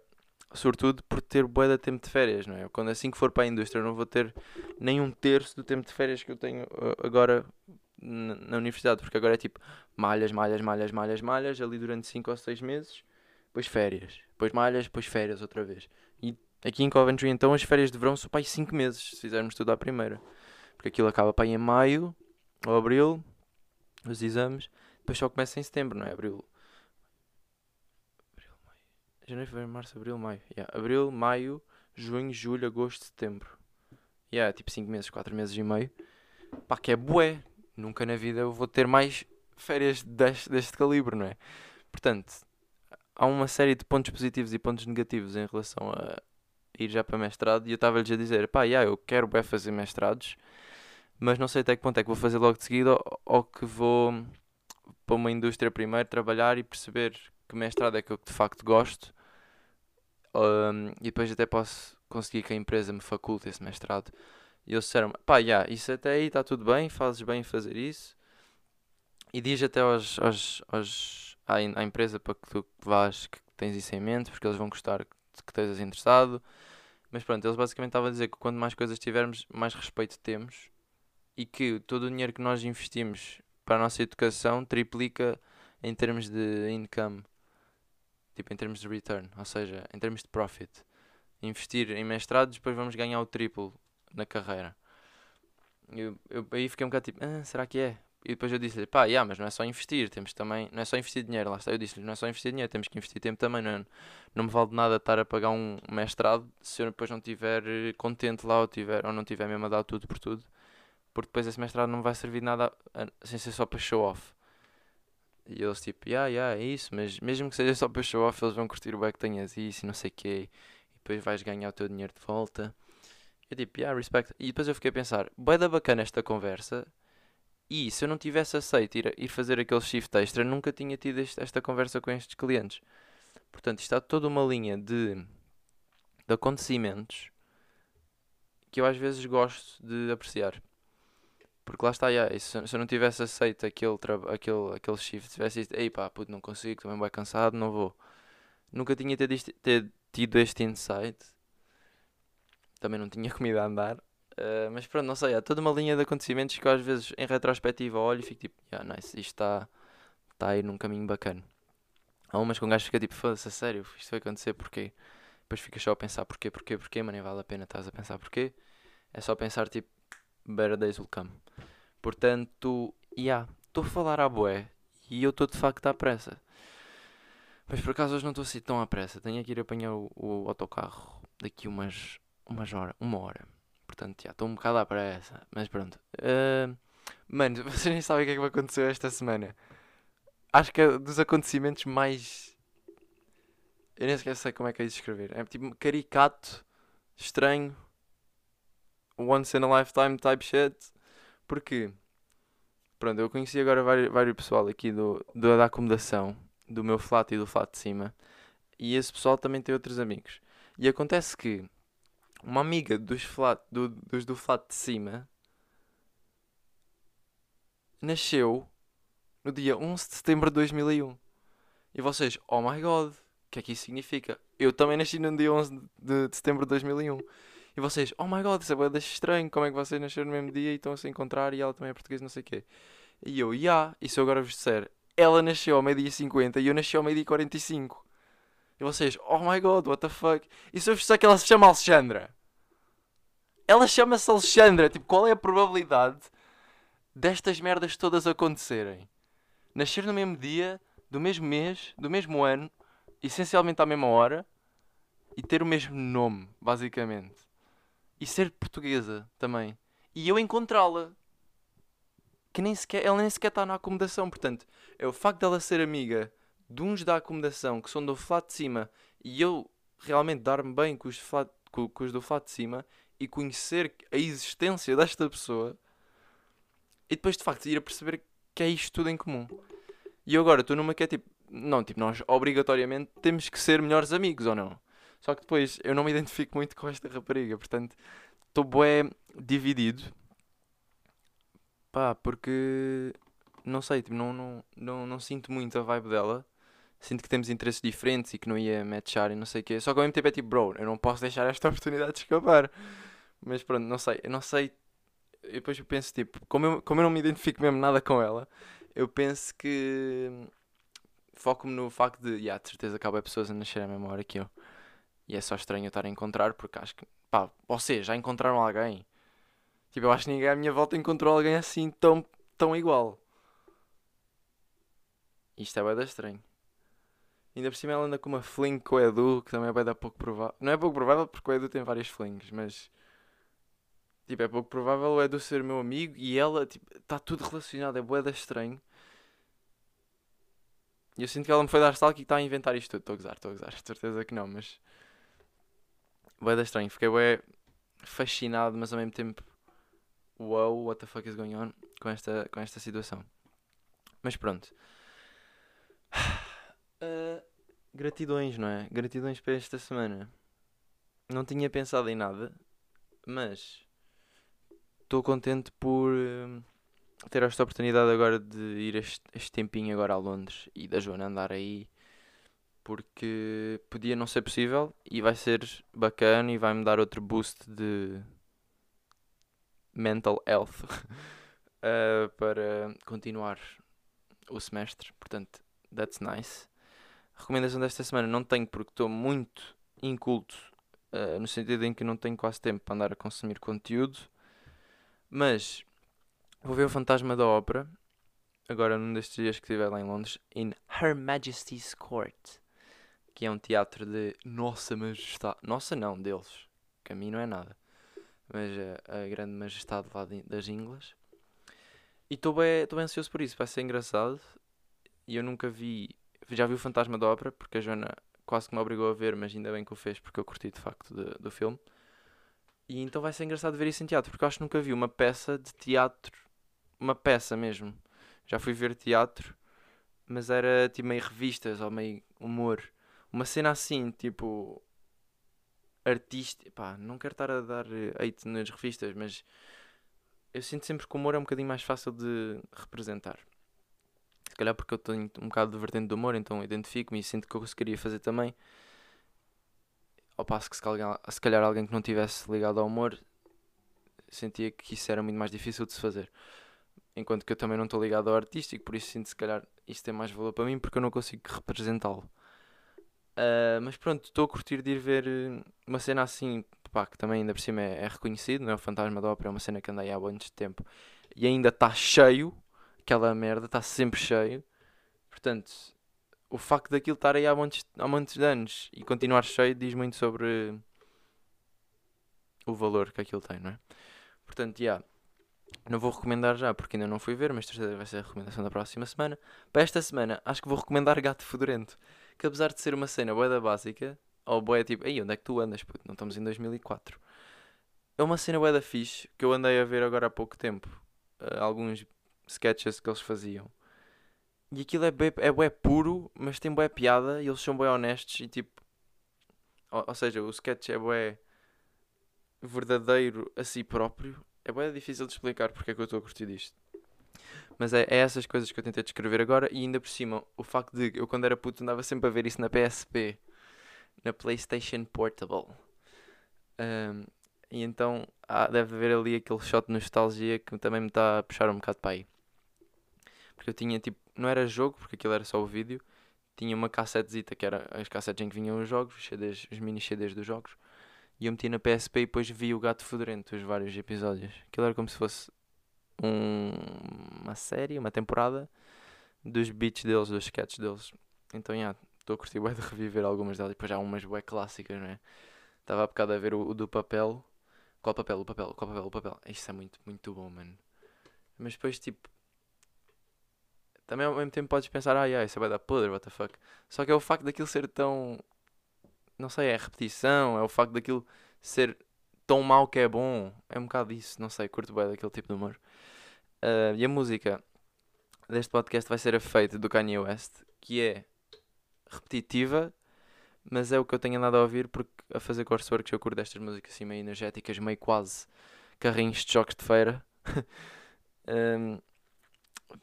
sobretudo por ter bué de tempo de férias, não é? Quando assim que for para a indústria eu não vou ter nem um terço do tempo de férias que eu tenho uh, agora na, universidade, porque agora é tipo malhas, malhas, malhas, malhas, malhas, ali durante 5 ou 6 meses, depois férias, depois malhas, depois férias outra vez. Aqui em Coventry, então, as férias de verão são para aí 5 meses, se fizermos tudo à primeira. Porque aquilo acaba para aí em maio ou abril, os exames, depois só começa em setembro, não é? Abril. Abril, maio. Janeiro, fevereiro, março, abril, maio. Yeah. Abril, maio, junho, julho, agosto, setembro. Yeah, tipo 5 meses, 4 meses e meio. Pá, que é bué. Nunca na vida eu vou ter mais férias deste, deste calibre, não é? Portanto, há uma série de pontos positivos e pontos negativos em relação a ir já para mestrado. E eu estava-lhes a dizer: pá, yeah, eu quero bem fazer mestrados, mas não sei até que ponto é que vou fazer logo de seguida ou, ou que vou para uma indústria primeiro trabalhar e perceber que mestrado é que eu de facto gosto. Um, e depois até posso conseguir que a empresa me faculte esse mestrado. E eles disseram pá, yeah, isso até aí está tudo bem, fazes bem em fazer isso. E diz até aos, aos, aos, à, à empresa para que tu vás, que tens isso em mente, porque eles vão gostar que, que estejas interessado. Mas pronto, eles basicamente estavam a dizer que quanto mais coisas tivermos, mais respeito temos. E que todo o dinheiro que nós investimos para a nossa educação triplica em termos de income. Tipo, em termos de return. Ou seja, em termos de profit. Investir em mestrados, depois vamos ganhar o triplo na carreira. Eu, eu aí fiquei um bocado tipo, ah, será que é? E depois eu disse-lhe, pá, yeah, mas não é só investir, temos também, não é só investir dinheiro, lá está. Eu disse-lhe, não é só investir dinheiro, temos que investir tempo também, não, é? não me vale de nada estar a pagar um mestrado se eu depois não estiver eh, contente lá ou, tiver, ou não tiver mesmo a dar tudo por tudo, porque depois esse mestrado não vai servir de nada sem ser só para show off. E eles tipo, yeah, yeah, é isso, mas mesmo que seja só para show off, eles vão curtir o bem que tenhas isso e não sei o quê, e depois vais ganhar o teu dinheiro de volta. Eu tipo, yeah, respect. E depois eu fiquei a pensar, bué da bacana esta conversa. E se eu não tivesse aceito ir, ir fazer aquele shift extra, nunca tinha tido este, esta conversa com estes clientes. Portanto, está toda uma linha de, de acontecimentos que eu às vezes gosto de apreciar. Porque lá está, yeah, se, se eu não tivesse aceito aquele, aquele, aquele shift, tivesse dito, ei pá, puto, não consigo, também bem cansado, não vou. Nunca tinha tido tido este insight também não tinha comida a andar. Uh, mas pronto, não sei, há toda uma linha de acontecimentos que eu às vezes em retrospectiva olho e fico tipo, yeah, nice, isto está tá aí num caminho bacana. Há umas que um gajo fica tipo, foda-se, a sério, isto vai acontecer, porquê? Depois fica só a pensar porquê, porquê, porquê, mas nem vale a pena estás a pensar porquê. É só pensar tipo, better days will come. Portanto, yeah, estou a falar à boé e eu estou de facto à pressa. Mas por acaso hoje não estou assim tão à pressa. Tenho que ir apanhar o, o autocarro daqui umas, umas horas, uma hora. Portanto, já estou um bocado à pressa. Mas pronto. Uh, mano, vocês nem sabem o que é que me aconteceu esta semana. Acho que é dos acontecimentos mais. Eu nem sequer sei como é que é de descrever. É tipo caricato, estranho, once in a lifetime type shit. Porque, pronto, eu conheci agora vários, vários pessoal aqui do, do, da acomodação, do meu flat e do flat de cima. E esse pessoal também tem outros amigos. E acontece que uma amiga dos, flat, do, dos do flat de cima nasceu no dia 11 de setembro de 2001. E vocês, oh my god, o que é que isso significa? Eu também nasci no dia 11 de, de setembro de 2001. E vocês, oh my god, isso é bem estranho, como é que vocês nasceram no mesmo dia e estão a se encontrar e ela também é portuguesa, não sei o quê. E eu, yeah. e se eu agora vos disser, ela nasceu ao meio-dia 50 e eu nasci ao meio-dia 45. E vocês, oh my god, what the fuck? E se eu disser que ela se chama Alexandra? Ela chama-se Alexandra. Tipo, qual é a probabilidade destas merdas todas acontecerem? Nascer no mesmo dia, do mesmo mês, do mesmo ano, essencialmente à mesma hora, e ter o mesmo nome, basicamente. E ser portuguesa também. E eu encontrá-la. Que nem sequer, ela nem sequer está na acomodação. Portanto, é o facto dela ser amiga de uns da acomodação que são do flat de cima e eu realmente dar-me bem com os, flat, com, com os do flat de cima e conhecer a existência desta pessoa e depois de facto ir a perceber que é isto tudo em comum. E eu agora estou numa que é tipo, não, tipo, nós obrigatoriamente temos que ser melhores amigos ou não? Só que depois eu não me identifico muito com esta rapariga, portanto estou bué dividido. Pá, porque não sei, tipo, não, não, não, não sinto muito a vibe dela sinto que temos interesses diferentes e que não ia matchar e não sei o quê. Só que ao mesmo tempo é tipo, bro, eu não posso deixar esta oportunidade de escapar. Mas pronto, não sei, eu não sei. E depois eu penso, tipo, como eu, como eu não me identifico mesmo nada com ela, eu penso que foco-me no facto de, yeah, de certeza que há pessoas a nascer à mesma hora que eu. E é só estranho eu estar a encontrar, porque acho que, pá, vocês já encontraram alguém? Tipo, eu acho que ninguém à minha volta encontrou alguém assim tão, tão igual. Isto é bem estranho. Ainda por cima ela anda com uma fling com o Edu, que também é bem da pouco provável. Não é pouco provável porque o Edu tem várias flings, mas. Tipo, é pouco provável o Edu ser meu amigo e ela, tipo, está tudo relacionado, é boeda estranho. E eu sinto que ela me foi dar stalk e está a inventar isto tudo. Estou a gozar, estou a gozar, certeza que não, mas. Boeda estranho, fiquei bué fascinado, mas ao mesmo tempo. Wow, what the fuck is going on com esta, com esta situação. Mas pronto. Uh, gratidões, não é? Gratidões para esta semana. Não tinha pensado em nada, mas estou contente por uh, ter esta oportunidade agora de ir este, este tempinho agora a Londres e da Joana andar aí porque podia não ser possível e vai ser bacana e vai-me dar outro boost de mental health uh, para continuar o semestre. Portanto, that's nice. Recomendação desta semana não tenho porque estou muito inculto, uh, no sentido em que não tenho quase tempo para andar a consumir conteúdo. Mas vou ver o Fantasma da Ópera, agora num destes dias que estiver lá em Londres, em Her Majesty's Court, que é um teatro de Nossa Majestade. Nossa, não, deles, que a mim não é nada, mas a, a grande majestade lá de, das Inglas. E estou bem, bem ansioso por isso, vai ser engraçado. E eu nunca vi já vi o Fantasma da Ópera, porque a Joana quase que me obrigou a ver, mas ainda bem que o fez, porque eu curti de facto de, do filme. E então vai ser engraçado ver isso em teatro, porque eu acho que nunca vi uma peça de teatro, uma peça mesmo. Já fui ver teatro, mas era tipo meio revistas ou meio humor. Uma cena assim, tipo. artista. Pá, não quero estar a dar hate nas revistas, mas. Eu sinto sempre que o humor é um bocadinho mais fácil de representar calhar porque eu tenho um bocado de vertente do humor, então identifico-me e sinto que eu conseguiria fazer também. Ao passo que se calhar, se calhar alguém que não tivesse ligado ao humor sentia que isso era muito mais difícil de se fazer. Enquanto que eu também não estou ligado ao artístico, por isso sinto se calhar isto tem mais valor para mim porque eu não consigo representá-lo. Uh, mas pronto, estou a curtir de ir ver eh, uma cena assim, pá, que também ainda por cima é, é reconhecido, não é? O Fantasma da Ópera é uma cena que andei há de tempo e ainda está cheio, aquela merda, está sempre cheio. Portanto, o facto daquilo estar aí há montes, há montes de anos e continuar cheio diz muito sobre o valor que aquilo tem, não é? Portanto, já. Yeah, não vou recomendar já porque ainda não fui ver, mas terceira vai ser a recomendação da próxima semana. Para esta semana, acho que vou recomendar Gato Fedorento. Que apesar de ser uma cena boa básica, ou boa tipo, ei, onde é que tu andas? Puto? Não estamos em 2004. É uma cena boa da fixe que eu andei a ver agora há pouco tempo. Uh, alguns sketches que eles faziam. E aquilo é bué, é bué puro, mas tem bué piada e eles são bué honestos e tipo... Ou, ou seja, o sketch é bué verdadeiro a si próprio é bem difícil de explicar porque é que eu estou a curtir disto. Mas é, é, essas coisas que eu tentei descrever agora e ainda por cima o facto de eu quando era puto andava sempre a ver isso na PSP, na PlayStation Portable. Um, e então há, deve haver ali aquele shot de nostalgia que também me está a puxar um bocado para aí. Porque eu tinha tipo, não era jogo, porque aquilo era só o vídeo, tinha uma cassetezita que era as cassetes em que vinham os jogos, os, CDs, os mini CDs dos jogos e eu meti na PSP e depois vi o Gato Fedorento, os vários episódios. Aquilo era como se fosse um, uma série, uma temporada dos beats deles, dos sketches deles. Então, já, yeah, estou a curtir de reviver algumas delas. Depois há umas bué clássicas, não é? Estava há bocado a ver o, o, do papel. Qual papel? O papel, qual papel? O papel. Isto é muito, muito bom, mano. Mas depois, tipo. Também ao mesmo tempo podes pensar, ah, yeah, isso é bué da podre, what the fuck. Só que é o facto daquilo ser tão não sei, é a repetição, é o facto daquilo ser tão mau que é bom. É um bocado isso, não sei, curto bem daquele tipo de humor. Uh, e a música deste podcast vai ser a Fate do Kanye West, que é repetitiva, mas é o que eu tenho andado a ouvir porque a fazer coursework eu curto destas músicas assim meio energéticas, meio quase carrinhos de jogos de feira. um,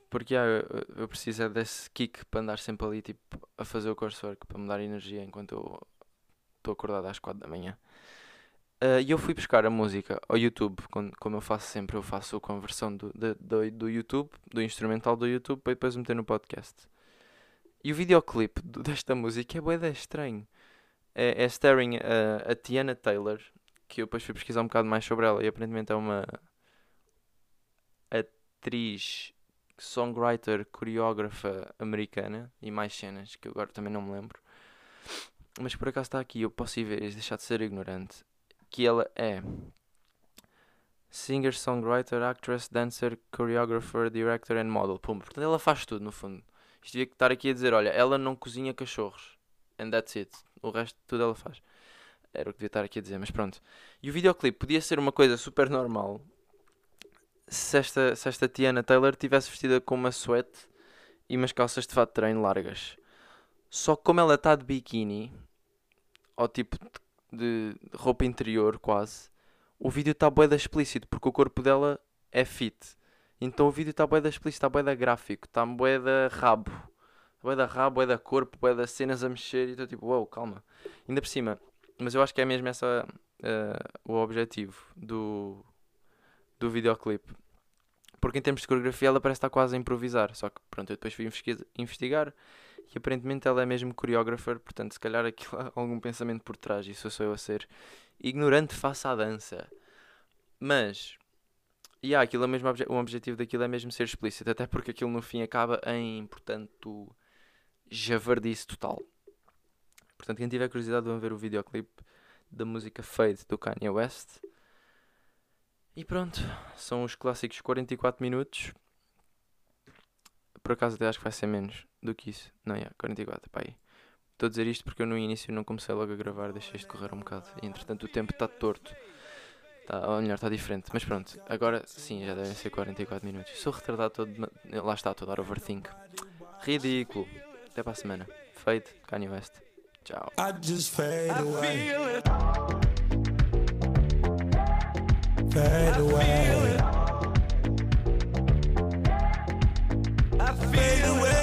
porque yeah, eu, eu preciso é desse kick para andar sempre ali tipo, a fazer o coursework, para me dar energia enquanto eu estou acordado às 4 da manhã. Uh, e eu fui buscar a música ao YouTube, como eu faço sempre, eu faço a conversão do, do, do YouTube, do instrumental do YouTube, para depois meter no podcast. E o videoclipe desta música é bué estranho. É, é a, a Tiana Taylor, que eu depois fui pesquisar um bocado mais sobre ela, e aparentemente é uma atriz, songwriter, coreógrafa americana, e mais cenas, que eu agora também não me lembro mas por acaso está aqui, eu posso ir ver e deixar de ser ignorante, que ela é singer, songwriter, actress, dancer, choreographer, director and model. Pum, portanto ela faz tudo no fundo. Isto devia estar aqui a dizer, olha, ela não cozinha cachorros. And that's it. O resto tudo ela faz. Era o que devia estar aqui a dizer, mas pronto. E o videoclipe podia ser uma coisa super normal se esta, se esta Tiana Taylor tivesse vestida com uma sweat e umas calças de fato de treino largas. Só que como ela está de biquíni, ou tipo de roupa interior quase, o vídeo está bué da explícito, porque o corpo dela é fit. Então o vídeo está bué da explícito, está bué da gráfico, está bué da rabo. Bué da rabo, bué da corpo, bué das cenas a mexer e estou tipo, uau, wow, calma. Ainda por cima, mas eu acho que é mesmo essa uh, o objetivo do, do videoclipe. Porque em termos de coreografia ela parece estar quase a improvisar. Só que pronto, eu depois fui investigar e aparentemente ela é mesmo coreógrafa, portanto, se calhar aquilo há algum pensamento por trás, isso sou eu a ser ignorante face à dança. Mas, e yeah, aquilo é mesmo, o objetivo daquilo é mesmo ser explícito, até porque aquilo no fim acaba em, portanto, javardice total. Portanto, quem tiver curiosidade, vão ver o videoclipe da música Fade do Kanye West. E pronto, são os clássicos 44 minutos. Por acaso até acho que vai ser menos do que isso. Não, é, 44, pá aí. Estou a dizer isto porque eu no início não comecei logo a gravar, deixei isto correr um bocado. E entretanto o tempo está torto. Tá, ou melhor, está diferente. Mas pronto, agora sim, já devem ser 44 minutos. Sou retardado todo. Lá está, estou a dar overthink. Ridículo. Até para a semana. Feito, Kanye West. Tchau. I just fade away. Fade away.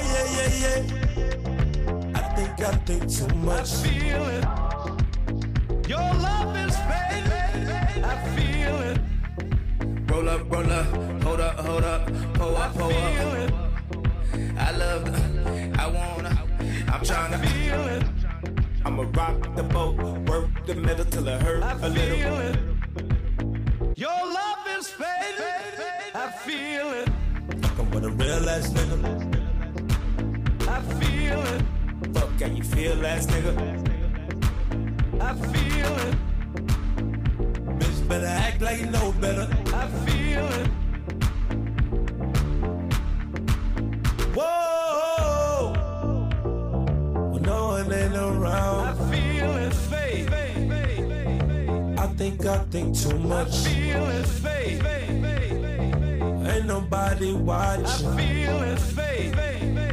I think I think too much. I feel it. Your love is fading. I feel it. Roll up, roll up, hold up, hold up, pull up, pull up. I love the, I wanna, I'm tryna feel it. I'ma rock the boat, work the middle till it hurt a little. It. Feel it. Fucking with a real ass nigga. I feel it. Fuck, can you feel ass nigga? I feel it. Bitch, better act like you know better. I feel it. Whoa, when no one ain't around. I feel it, faith. I think I think too much. I feel it, faith. Ain't nobody watching. I feel it, faith.